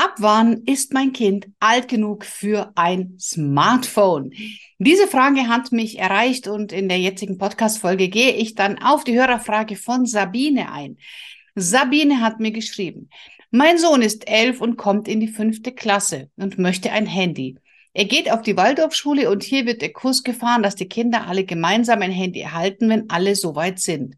Ab wann ist mein Kind alt genug für ein Smartphone? Diese Frage hat mich erreicht und in der jetzigen Podcast-Folge gehe ich dann auf die Hörerfrage von Sabine ein. Sabine hat mir geschrieben, mein Sohn ist elf und kommt in die fünfte Klasse und möchte ein Handy. Er geht auf die Waldorfschule und hier wird der Kurs gefahren, dass die Kinder alle gemeinsam ein Handy erhalten, wenn alle soweit sind.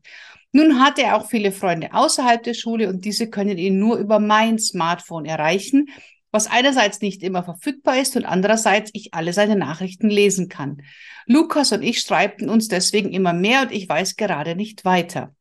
Nun hat er auch viele Freunde außerhalb der Schule und diese können ihn nur über mein Smartphone erreichen, was einerseits nicht immer verfügbar ist und andererseits ich alle seine Nachrichten lesen kann. Lukas und ich streiten uns deswegen immer mehr und ich weiß gerade nicht weiter.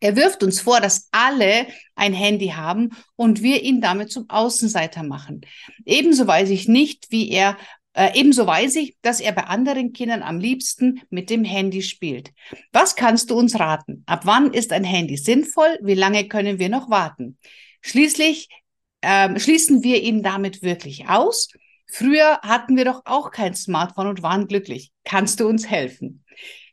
Er wirft uns vor, dass alle ein Handy haben und wir ihn damit zum Außenseiter machen. Ebenso weiß ich nicht, wie er äh, ebenso weiß ich, dass er bei anderen Kindern am liebsten mit dem Handy spielt. Was kannst du uns raten? Ab wann ist ein Handy sinnvoll? Wie lange können wir noch warten? Schließlich ähm, schließen wir ihn damit wirklich aus. Früher hatten wir doch auch kein Smartphone und waren glücklich. Kannst du uns helfen?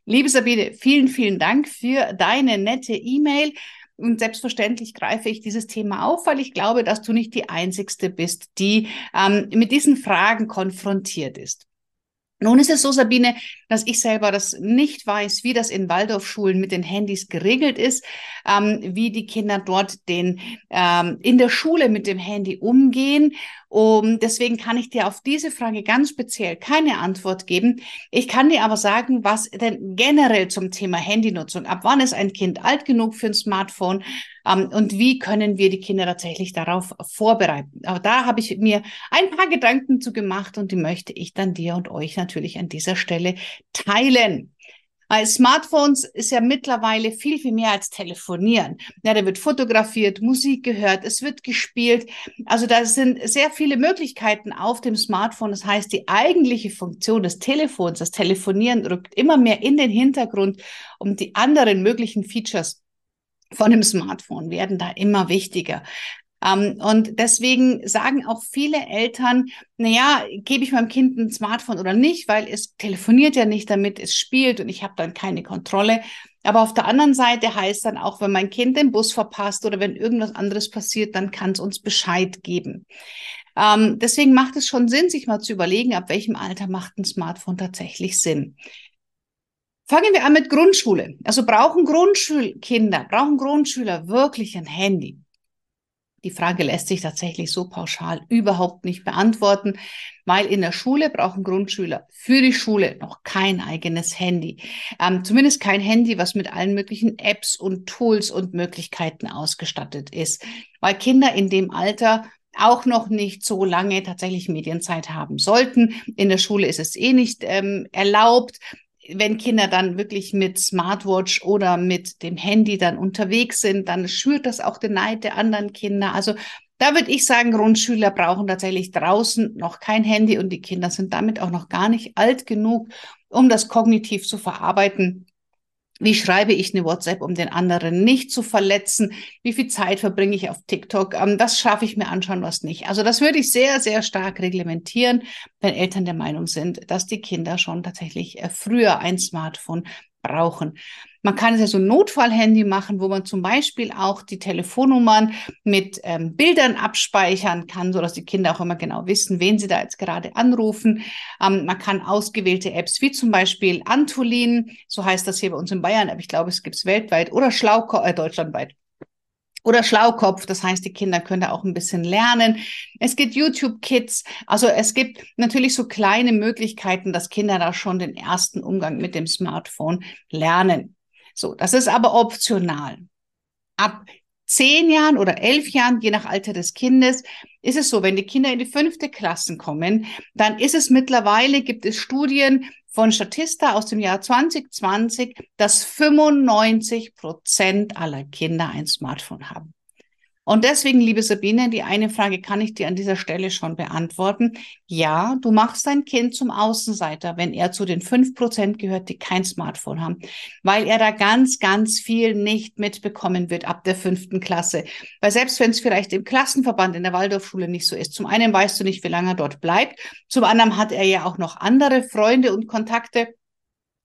Liebe Sabine, vielen, vielen Dank für deine nette E-Mail. Und selbstverständlich greife ich dieses Thema auf, weil ich glaube, dass du nicht die Einzigste bist, die ähm, mit diesen Fragen konfrontiert ist. Nun ist es so, Sabine, dass ich selber das nicht weiß, wie das in Waldorfschulen mit den Handys geregelt ist, ähm, wie die Kinder dort den ähm, in der Schule mit dem Handy umgehen. Um, deswegen kann ich dir auf diese Frage ganz speziell keine Antwort geben. Ich kann dir aber sagen, was denn generell zum Thema Handynutzung, ab wann ist ein Kind alt genug für ein Smartphone ähm, und wie können wir die Kinder tatsächlich darauf vorbereiten. Aber da habe ich mir ein paar Gedanken zu gemacht und die möchte ich dann dir und euch natürlich an dieser Stelle teilen. Weil Smartphones ist ja mittlerweile viel, viel mehr als telefonieren. Ja, da wird fotografiert, Musik gehört, es wird gespielt. Also da sind sehr viele Möglichkeiten auf dem Smartphone. Das heißt, die eigentliche Funktion des Telefons, das Telefonieren rückt immer mehr in den Hintergrund und die anderen möglichen Features von dem Smartphone werden da immer wichtiger. Ähm, und deswegen sagen auch viele Eltern, na ja, gebe ich meinem Kind ein Smartphone oder nicht, weil es telefoniert ja nicht damit, es spielt und ich habe dann keine Kontrolle. Aber auf der anderen Seite heißt dann auch, wenn mein Kind den Bus verpasst oder wenn irgendwas anderes passiert, dann kann es uns Bescheid geben. Ähm, deswegen macht es schon Sinn, sich mal zu überlegen, ab welchem Alter macht ein Smartphone tatsächlich Sinn. Fangen wir an mit Grundschule. Also brauchen Grundschulkinder, brauchen Grundschüler wirklich ein Handy? Die Frage lässt sich tatsächlich so pauschal überhaupt nicht beantworten, weil in der Schule brauchen Grundschüler für die Schule noch kein eigenes Handy. Ähm, zumindest kein Handy, was mit allen möglichen Apps und Tools und Möglichkeiten ausgestattet ist. Weil Kinder in dem Alter auch noch nicht so lange tatsächlich Medienzeit haben sollten. In der Schule ist es eh nicht ähm, erlaubt wenn Kinder dann wirklich mit Smartwatch oder mit dem Handy dann unterwegs sind, dann schürt das auch den Neid der anderen Kinder. Also da würde ich sagen, Grundschüler brauchen tatsächlich draußen noch kein Handy und die Kinder sind damit auch noch gar nicht alt genug, um das kognitiv zu verarbeiten wie schreibe ich eine WhatsApp, um den anderen nicht zu verletzen? Wie viel Zeit verbringe ich auf TikTok? Ähm, das schaffe ich mir anschauen, was nicht. Also das würde ich sehr, sehr stark reglementieren, wenn Eltern der Meinung sind, dass die Kinder schon tatsächlich äh, früher ein Smartphone brauchen. Man kann es ja so ein Notfallhandy machen, wo man zum Beispiel auch die Telefonnummern mit ähm, Bildern abspeichern kann, so dass die Kinder auch immer genau wissen, wen sie da jetzt gerade anrufen. Ähm, man kann ausgewählte Apps wie zum Beispiel Antolin, so heißt das hier bei uns in Bayern, aber ich glaube, es gibt es weltweit oder Schlauko äh, deutschlandweit oder Schlaukopf, das heißt, die Kinder können da auch ein bisschen lernen. Es gibt YouTube Kids, also es gibt natürlich so kleine Möglichkeiten, dass Kinder da schon den ersten Umgang mit dem Smartphone lernen. So, das ist aber optional. Ab zehn Jahren oder elf Jahren, je nach Alter des Kindes, ist es so, wenn die Kinder in die fünfte Klassen kommen, dann ist es mittlerweile, gibt es Studien von Statista aus dem Jahr 2020, dass 95 Prozent aller Kinder ein Smartphone haben. Und deswegen, liebe Sabine, die eine Frage kann ich dir an dieser Stelle schon beantworten. Ja, du machst dein Kind zum Außenseiter, wenn er zu den fünf Prozent gehört, die kein Smartphone haben, weil er da ganz, ganz viel nicht mitbekommen wird ab der fünften Klasse. Weil selbst wenn es vielleicht im Klassenverband in der Waldorfschule nicht so ist, zum einen weißt du nicht, wie lange er dort bleibt, zum anderen hat er ja auch noch andere Freunde und Kontakte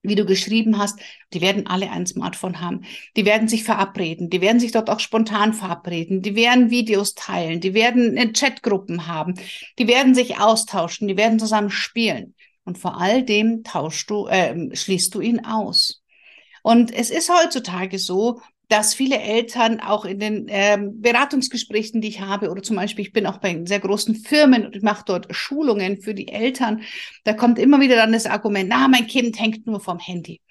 wie du geschrieben hast, die werden alle ein Smartphone haben. Die werden sich verabreden. Die werden sich dort auch spontan verabreden. Die werden Videos teilen. Die werden äh, Chatgruppen haben. Die werden sich austauschen. Die werden zusammen spielen. Und vor all dem tauschst du, äh, schließt du ihn aus. Und es ist heutzutage so, dass viele Eltern auch in den ähm, Beratungsgesprächen, die ich habe, oder zum Beispiel, ich bin auch bei sehr großen Firmen und ich mache dort Schulungen für die Eltern, da kommt immer wieder dann das Argument, na, mein Kind hängt nur vom Handy.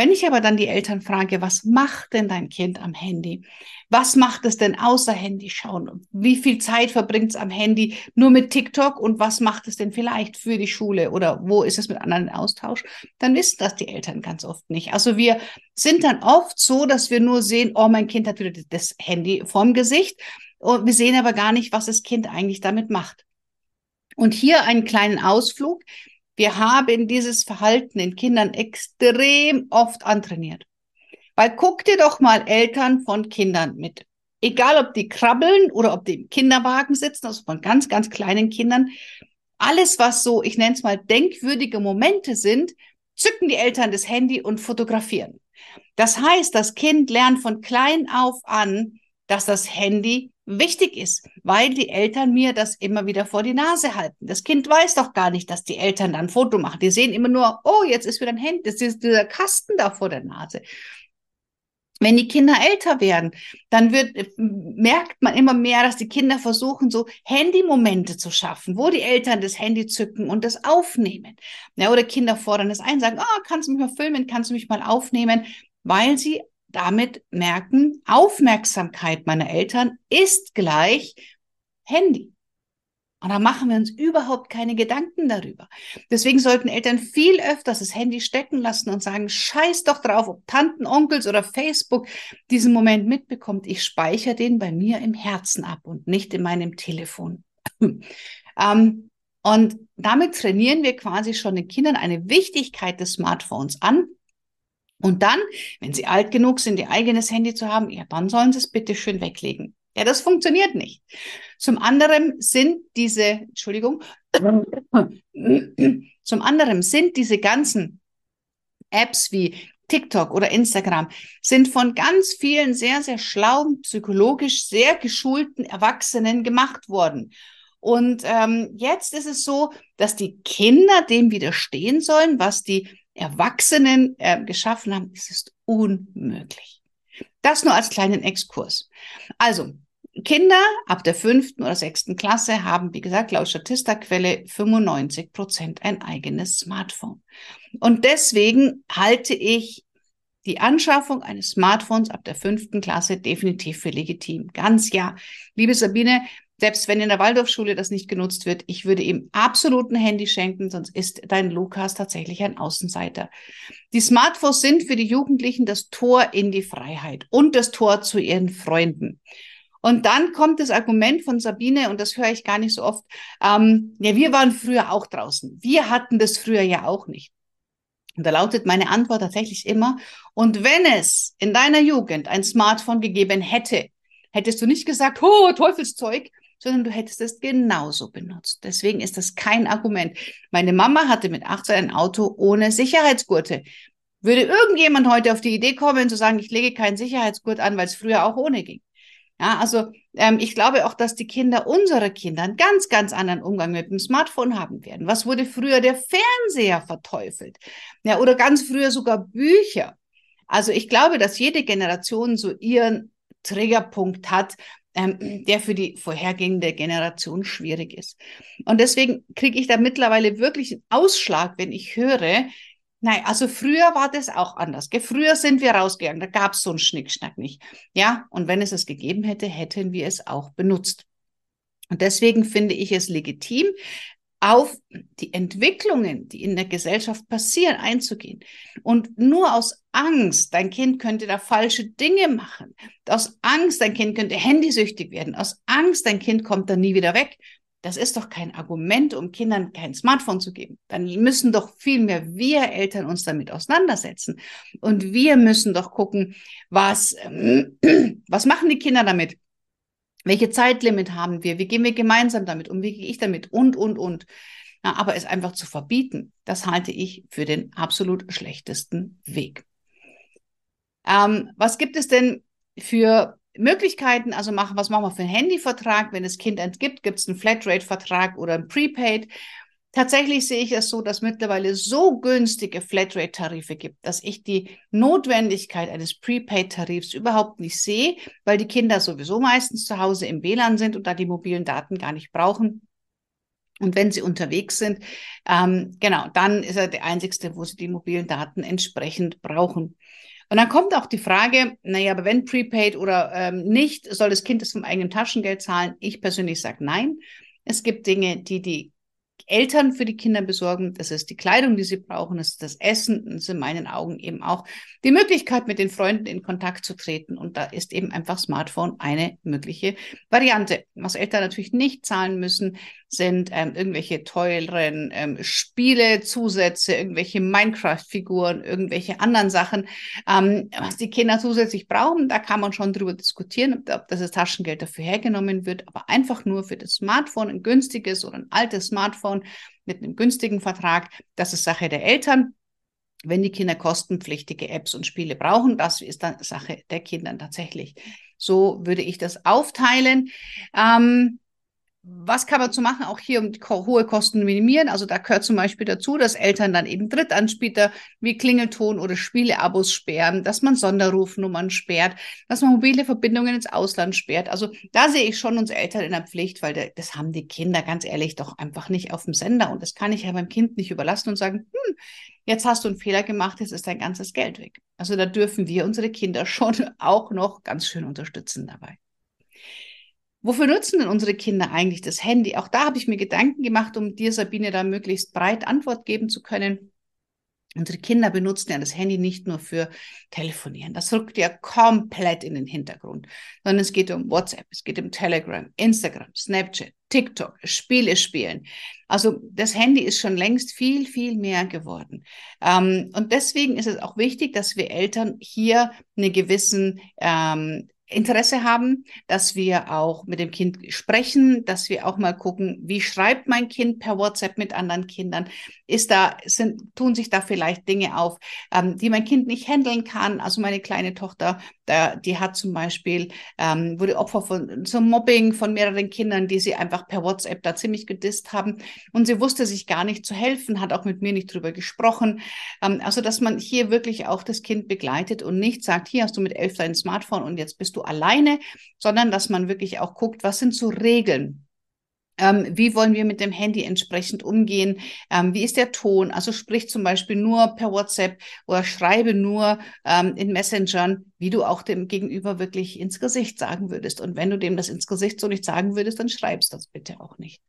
Wenn ich aber dann die Eltern frage, was macht denn dein Kind am Handy? Was macht es denn außer Handy schauen? Wie viel Zeit verbringt es am Handy nur mit TikTok und was macht es denn vielleicht für die Schule oder wo ist es mit anderen in Austausch? Dann wissen das die Eltern ganz oft nicht. Also wir sind dann oft so, dass wir nur sehen, oh, mein Kind hat wieder das Handy vorm Gesicht und wir sehen aber gar nicht, was das Kind eigentlich damit macht. Und hier einen kleinen Ausflug. Wir haben dieses Verhalten in Kindern extrem oft antrainiert. Weil guck dir doch mal Eltern von Kindern mit. Egal, ob die krabbeln oder ob die im Kinderwagen sitzen, also von ganz, ganz kleinen Kindern. Alles, was so, ich nenne es mal, denkwürdige Momente sind, zücken die Eltern das Handy und fotografieren. Das heißt, das Kind lernt von klein auf an, dass das Handy wichtig ist, weil die Eltern mir das immer wieder vor die Nase halten. Das Kind weiß doch gar nicht, dass die Eltern dann ein Foto machen. Die sehen immer nur, oh, jetzt ist wieder ein Handy, das ist dieser Kasten da vor der Nase. Wenn die Kinder älter werden, dann wird, merkt man immer mehr, dass die Kinder versuchen, so Handymomente zu schaffen, wo die Eltern das Handy zücken und das aufnehmen. Ja, oder Kinder fordern das ein, sagen, ah, oh, kannst du mich mal filmen, kannst du mich mal aufnehmen, weil sie damit merken, Aufmerksamkeit meiner Eltern ist gleich Handy. Und da machen wir uns überhaupt keine Gedanken darüber. Deswegen sollten Eltern viel öfters das Handy stecken lassen und sagen, scheiß doch drauf, ob Tanten, Onkels oder Facebook diesen Moment mitbekommt. Ich speichere den bei mir im Herzen ab und nicht in meinem Telefon. ähm, und damit trainieren wir quasi schon den Kindern eine Wichtigkeit des Smartphones an, und dann, wenn sie alt genug sind, ihr eigenes Handy zu haben, ja, dann sollen sie es bitte schön weglegen. Ja, das funktioniert nicht. Zum anderen sind diese, Entschuldigung, zum anderen sind diese ganzen Apps wie TikTok oder Instagram sind von ganz vielen sehr, sehr schlauen, psychologisch sehr geschulten Erwachsenen gemacht worden. Und ähm, jetzt ist es so, dass die Kinder dem widerstehen sollen, was die Erwachsenen äh, geschaffen haben, ist es unmöglich. Das nur als kleinen Exkurs. Also, Kinder ab der fünften oder sechsten Klasse haben, wie gesagt, laut Statista-Quelle 95 Prozent ein eigenes Smartphone. Und deswegen halte ich die Anschaffung eines Smartphones ab der fünften Klasse definitiv für legitim. Ganz ja. Liebe Sabine, selbst wenn in der Waldorfschule das nicht genutzt wird, ich würde ihm absoluten Handy schenken, sonst ist dein Lukas tatsächlich ein Außenseiter. Die Smartphones sind für die Jugendlichen das Tor in die Freiheit und das Tor zu ihren Freunden. Und dann kommt das Argument von Sabine, und das höre ich gar nicht so oft, ähm, ja, wir waren früher auch draußen. Wir hatten das früher ja auch nicht. Und da lautet meine Antwort tatsächlich immer, und wenn es in deiner Jugend ein Smartphone gegeben hätte, hättest du nicht gesagt, oh, Teufelszeug, sondern du hättest es genauso benutzt. Deswegen ist das kein Argument. Meine Mama hatte mit 18 ein Auto ohne Sicherheitsgurte. Würde irgendjemand heute auf die Idee kommen, zu sagen, ich lege keinen Sicherheitsgurt an, weil es früher auch ohne ging? Ja, also ähm, ich glaube auch, dass die Kinder, unsere Kinder, einen ganz, ganz anderen Umgang mit dem Smartphone haben werden. Was wurde früher der Fernseher verteufelt? Ja, oder ganz früher sogar Bücher. Also ich glaube, dass jede Generation so ihren Triggerpunkt hat, ähm, der für die vorhergehende Generation schwierig ist. Und deswegen kriege ich da mittlerweile wirklich einen Ausschlag, wenn ich höre, Nein, also früher war das auch anders. Früher sind wir rausgegangen, da gab es so einen Schnickschnack nicht. Ja, und wenn es es gegeben hätte, hätten wir es auch benutzt. Und deswegen finde ich es legitim, auf die Entwicklungen, die in der Gesellschaft passieren, einzugehen. Und nur aus Angst, dein Kind könnte da falsche Dinge machen. Aus Angst, dein Kind könnte handysüchtig werden. Aus Angst, dein Kind kommt dann nie wieder weg. Das ist doch kein Argument, um Kindern kein Smartphone zu geben. Dann müssen doch vielmehr wir Eltern uns damit auseinandersetzen. Und wir müssen doch gucken, was, ähm, was machen die Kinder damit? Welche Zeitlimit haben wir? Wie gehen wir gemeinsam damit um? Wie gehe ich damit? Und, und, und. Na, aber es einfach zu verbieten, das halte ich für den absolut schlechtesten Weg. Ähm, was gibt es denn für Möglichkeiten? Also machen, was machen wir für einen Handyvertrag? Wenn das Kind entgibt, gibt es einen Flatrate-Vertrag oder einen Prepaid. Tatsächlich sehe ich es so, dass mittlerweile so günstige Flatrate-Tarife gibt, dass ich die Notwendigkeit eines Prepaid-Tarifs überhaupt nicht sehe, weil die Kinder sowieso meistens zu Hause im WLAN sind und da die mobilen Daten gar nicht brauchen. Und wenn sie unterwegs sind, ähm, genau, dann ist er der einzigste, wo sie die mobilen Daten entsprechend brauchen. Und dann kommt auch die Frage, naja, aber wenn Prepaid oder ähm, nicht, soll das Kind das vom eigenen Taschengeld zahlen? Ich persönlich sage nein. Es gibt Dinge, die die Eltern für die Kinder besorgen. Das ist die Kleidung, die sie brauchen. Das ist das Essen. Das ist in meinen Augen eben auch die Möglichkeit, mit den Freunden in Kontakt zu treten. Und da ist eben einfach Smartphone eine mögliche Variante. Was Eltern natürlich nicht zahlen müssen, sind ähm, irgendwelche teuren ähm, Spiele, Zusätze, irgendwelche Minecraft-Figuren, irgendwelche anderen Sachen, ähm, was die Kinder zusätzlich brauchen. Da kann man schon drüber diskutieren, ob das Taschengeld dafür hergenommen wird, aber einfach nur für das Smartphone, ein günstiges oder ein altes Smartphone mit einem günstigen Vertrag, das ist Sache der Eltern. Wenn die Kinder kostenpflichtige Apps und Spiele brauchen, das ist dann Sache der Kinder tatsächlich. So würde ich das aufteilen. Ähm, was kann man zu machen, auch hier um hohe Kosten minimieren? Also da gehört zum Beispiel dazu, dass Eltern dann eben Drittanbieter wie Klingelton oder Spieleabos sperren, dass man Sonderrufnummern sperrt, dass man mobile Verbindungen ins Ausland sperrt. Also da sehe ich schon uns Eltern in der Pflicht, weil das haben die Kinder ganz ehrlich doch einfach nicht auf dem Sender und das kann ich ja beim Kind nicht überlassen und sagen, hm, jetzt hast du einen Fehler gemacht, jetzt ist dein ganzes Geld weg. Also da dürfen wir unsere Kinder schon auch noch ganz schön unterstützen dabei. Wofür nutzen denn unsere Kinder eigentlich das Handy? Auch da habe ich mir Gedanken gemacht, um dir, Sabine, da möglichst breit Antwort geben zu können. Unsere Kinder benutzen ja das Handy nicht nur für Telefonieren. Das rückt ja komplett in den Hintergrund, sondern es geht um WhatsApp, es geht um Telegram, Instagram, Snapchat, TikTok, Spiele spielen. Also das Handy ist schon längst viel, viel mehr geworden. Ähm, und deswegen ist es auch wichtig, dass wir Eltern hier eine gewissen ähm, Interesse haben, dass wir auch mit dem Kind sprechen, dass wir auch mal gucken, wie schreibt mein Kind per WhatsApp mit anderen Kindern? Ist da, sind, tun sich da vielleicht Dinge auf, ähm, die mein Kind nicht handeln kann? Also meine kleine Tochter, da, die hat zum Beispiel, ähm, wurde Opfer von zum Mobbing von mehreren Kindern, die sie einfach per WhatsApp da ziemlich gedisst haben. Und sie wusste sich gar nicht zu helfen, hat auch mit mir nicht drüber gesprochen. Ähm, also, dass man hier wirklich auch das Kind begleitet und nicht sagt, hier hast du mit elf dein Smartphone und jetzt bist du alleine, sondern dass man wirklich auch guckt, was sind so Regeln, ähm, wie wollen wir mit dem Handy entsprechend umgehen? Ähm, wie ist der Ton? Also sprich zum Beispiel nur per WhatsApp oder schreibe nur ähm, in Messengern, wie du auch dem Gegenüber wirklich ins Gesicht sagen würdest. Und wenn du dem das ins Gesicht so nicht sagen würdest, dann schreibst das bitte auch nicht.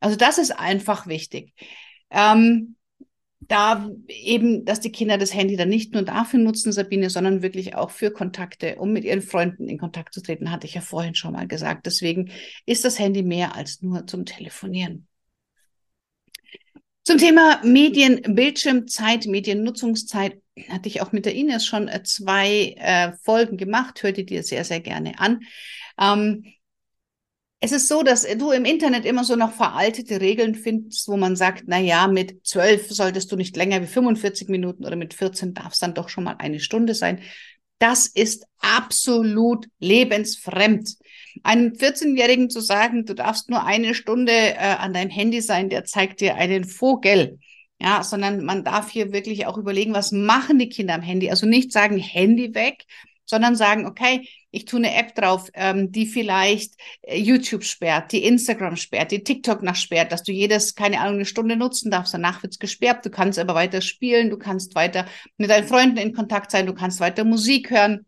Also das ist einfach wichtig. Da eben, dass die Kinder das Handy dann nicht nur dafür nutzen, Sabine, sondern wirklich auch für Kontakte, um mit ihren Freunden in Kontakt zu treten, hatte ich ja vorhin schon mal gesagt. Deswegen ist das Handy mehr als nur zum Telefonieren. Zum Thema Medien, Bildschirmzeit, Mediennutzungszeit hatte ich auch mit der Ines schon äh, zwei äh, Folgen gemacht. Hör die dir sehr, sehr gerne an. Ähm, es ist so, dass du im Internet immer so noch veraltete Regeln findest, wo man sagt, na ja, mit zwölf solltest du nicht länger wie 45 Minuten oder mit 14 darf es dann doch schon mal eine Stunde sein. Das ist absolut lebensfremd. Einem 14-Jährigen zu sagen, du darfst nur eine Stunde äh, an deinem Handy sein, der zeigt dir einen Vogel. Ja, sondern man darf hier wirklich auch überlegen, was machen die Kinder am Handy? Also nicht sagen Handy weg, sondern sagen, okay, ich tue eine App drauf, ähm, die vielleicht äh, YouTube sperrt, die Instagram sperrt, die TikTok nach sperrt, dass du jedes, keine Ahnung, eine Stunde nutzen darfst. Danach wird's gesperrt. Du kannst aber weiter spielen, du kannst weiter mit deinen Freunden in Kontakt sein, du kannst weiter Musik hören.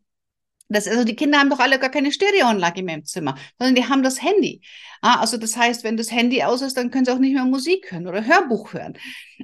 Das, also die Kinder haben doch alle gar keine Stereoanlage mehr im Zimmer, sondern die haben das Handy. Ah, also das heißt, wenn das Handy aus ist, dann können sie auch nicht mehr Musik hören oder Hörbuch hören.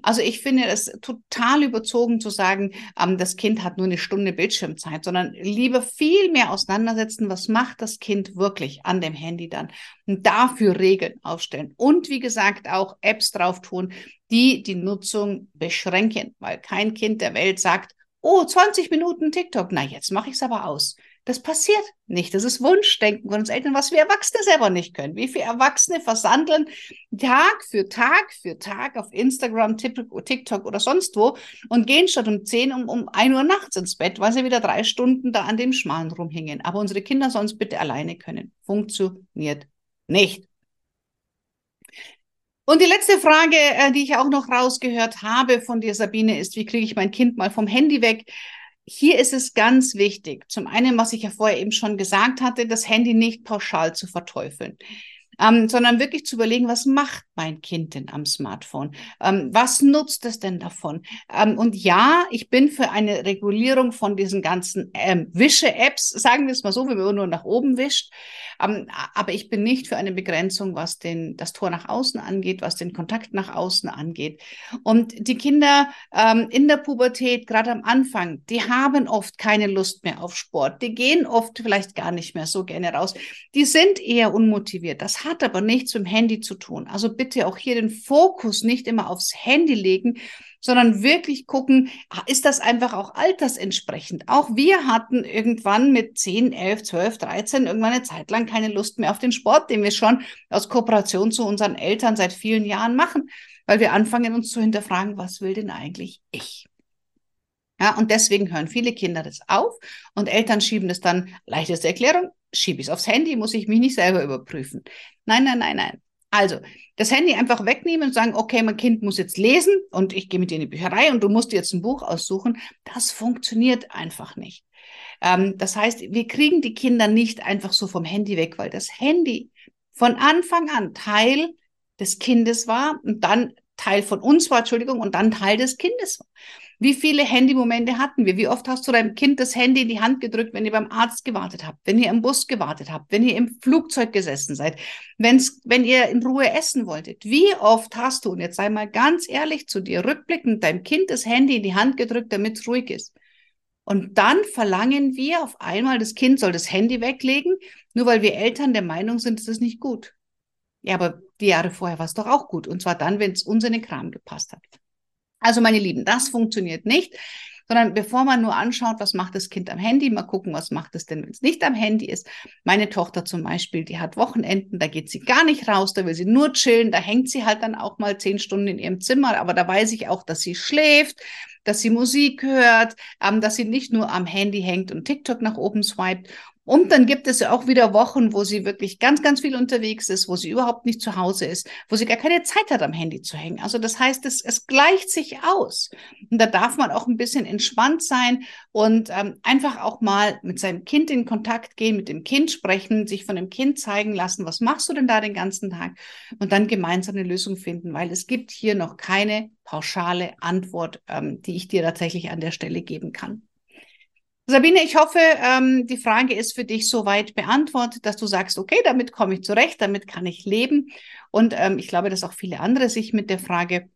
Also ich finde es total überzogen zu sagen, ähm, das Kind hat nur eine Stunde Bildschirmzeit, sondern lieber viel mehr auseinandersetzen, was macht das Kind wirklich an dem Handy dann und dafür Regeln aufstellen. Und wie gesagt, auch Apps drauf tun, die die Nutzung beschränken, weil kein Kind der Welt sagt, oh, 20 Minuten TikTok, na jetzt mache ich es aber aus. Das passiert nicht. Das ist Wunschdenken von uns Eltern, was wir Erwachsene selber nicht können. Wie viele Erwachsene versandeln Tag für Tag für Tag auf Instagram, TikTok oder sonst wo und gehen statt um 10 um, um 1 Uhr nachts ins Bett, weil sie wieder drei Stunden da an dem Schmalen rumhängen. Aber unsere Kinder sollen es bitte alleine können. Funktioniert nicht. Und die letzte Frage, äh, die ich auch noch rausgehört habe von dir, Sabine, ist, wie kriege ich mein Kind mal vom Handy weg? Hier ist es ganz wichtig, zum einen, was ich ja vorher eben schon gesagt hatte, das Handy nicht pauschal zu verteufeln ähm, sondern wirklich zu überlegen, was macht mein Kind denn am Smartphone? Ähm, was nutzt es denn davon? Ähm, und ja, ich bin für eine Regulierung von diesen ganzen ähm, Wische-Apps, sagen wir es mal so, wenn man nur nach oben wischt. Ähm, aber ich bin nicht für eine Begrenzung, was den, das Tor nach außen angeht, was den Kontakt nach außen angeht. Und die Kinder ähm, in der Pubertät, gerade am Anfang, die haben oft keine Lust mehr auf Sport. Die gehen oft vielleicht gar nicht mehr so gerne raus. Die sind eher unmotiviert. Das hat aber nichts mit dem Handy zu tun. Also bitte auch hier den Fokus nicht immer aufs Handy legen, sondern wirklich gucken, ah, ist das einfach auch altersentsprechend? Auch wir hatten irgendwann mit 10, 11, 12, 13 irgendwann eine Zeit lang keine Lust mehr auf den Sport, den wir schon aus Kooperation zu unseren Eltern seit vielen Jahren machen, weil wir anfangen uns zu hinterfragen, was will denn eigentlich ich? Ja, und deswegen hören viele Kinder das auf und Eltern schieben das dann, leichteste Erklärung, schiebe ich es aufs Handy, muss ich mich nicht selber überprüfen. Nein, nein, nein, nein. Also, das Handy einfach wegnehmen und sagen, okay, mein Kind muss jetzt lesen und ich gehe mit dir in die Bücherei und du musst jetzt ein Buch aussuchen. Das funktioniert einfach nicht. Ähm, das heißt, wir kriegen die Kinder nicht einfach so vom Handy weg, weil das Handy von Anfang an Teil des Kindes war und dann Teil von uns war, Entschuldigung, und dann Teil des Kindes war. Wie viele Handymomente hatten wir? Wie oft hast du deinem Kind das Handy in die Hand gedrückt, wenn ihr beim Arzt gewartet habt, wenn ihr im Bus gewartet habt, wenn ihr im Flugzeug gesessen seid, wenn's, wenn ihr in Ruhe essen wolltet? Wie oft hast du, und jetzt sei mal ganz ehrlich zu dir, rückblickend deinem Kind das Handy in die Hand gedrückt, damit es ruhig ist? Und dann verlangen wir auf einmal, das Kind soll das Handy weglegen, nur weil wir Eltern der Meinung sind, es ist nicht gut. Ja, aber die Jahre vorher war es doch auch gut. Und zwar dann, wenn es uns in den Kram gepasst hat. Also meine Lieben, das funktioniert nicht, sondern bevor man nur anschaut, was macht das Kind am Handy, mal gucken, was macht es denn, wenn es nicht am Handy ist. Meine Tochter zum Beispiel, die hat Wochenenden, da geht sie gar nicht raus, da will sie nur chillen, da hängt sie halt dann auch mal zehn Stunden in ihrem Zimmer, aber da weiß ich auch, dass sie schläft, dass sie Musik hört, ähm, dass sie nicht nur am Handy hängt und TikTok nach oben swiped. Und dann gibt es ja auch wieder Wochen, wo sie wirklich ganz, ganz viel unterwegs ist, wo sie überhaupt nicht zu Hause ist, wo sie gar keine Zeit hat, am Handy zu hängen. Also das heißt, es, es gleicht sich aus. Und da darf man auch ein bisschen entspannt sein und ähm, einfach auch mal mit seinem Kind in Kontakt gehen, mit dem Kind sprechen, sich von dem Kind zeigen lassen, was machst du denn da den ganzen Tag? Und dann gemeinsam eine Lösung finden, weil es gibt hier noch keine pauschale Antwort, ähm, die ich dir tatsächlich an der Stelle geben kann. Sabine, ich hoffe, ähm, die Frage ist für dich soweit beantwortet, dass du sagst, okay, damit komme ich zurecht, damit kann ich leben. Und ähm, ich glaube, dass auch viele andere sich mit der Frage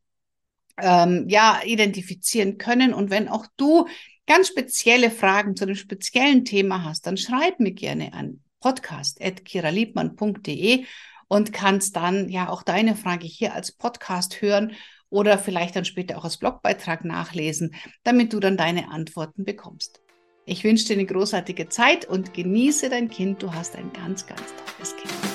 ähm, ja identifizieren können. Und wenn auch du ganz spezielle Fragen zu einem speziellen Thema hast, dann schreib mir gerne an podcast.kiraliebmann.de und kannst dann ja auch deine Frage hier als Podcast hören oder vielleicht dann später auch als Blogbeitrag nachlesen, damit du dann deine Antworten bekommst. Ich wünsche dir eine großartige Zeit und genieße dein Kind. Du hast ein ganz, ganz tolles Kind.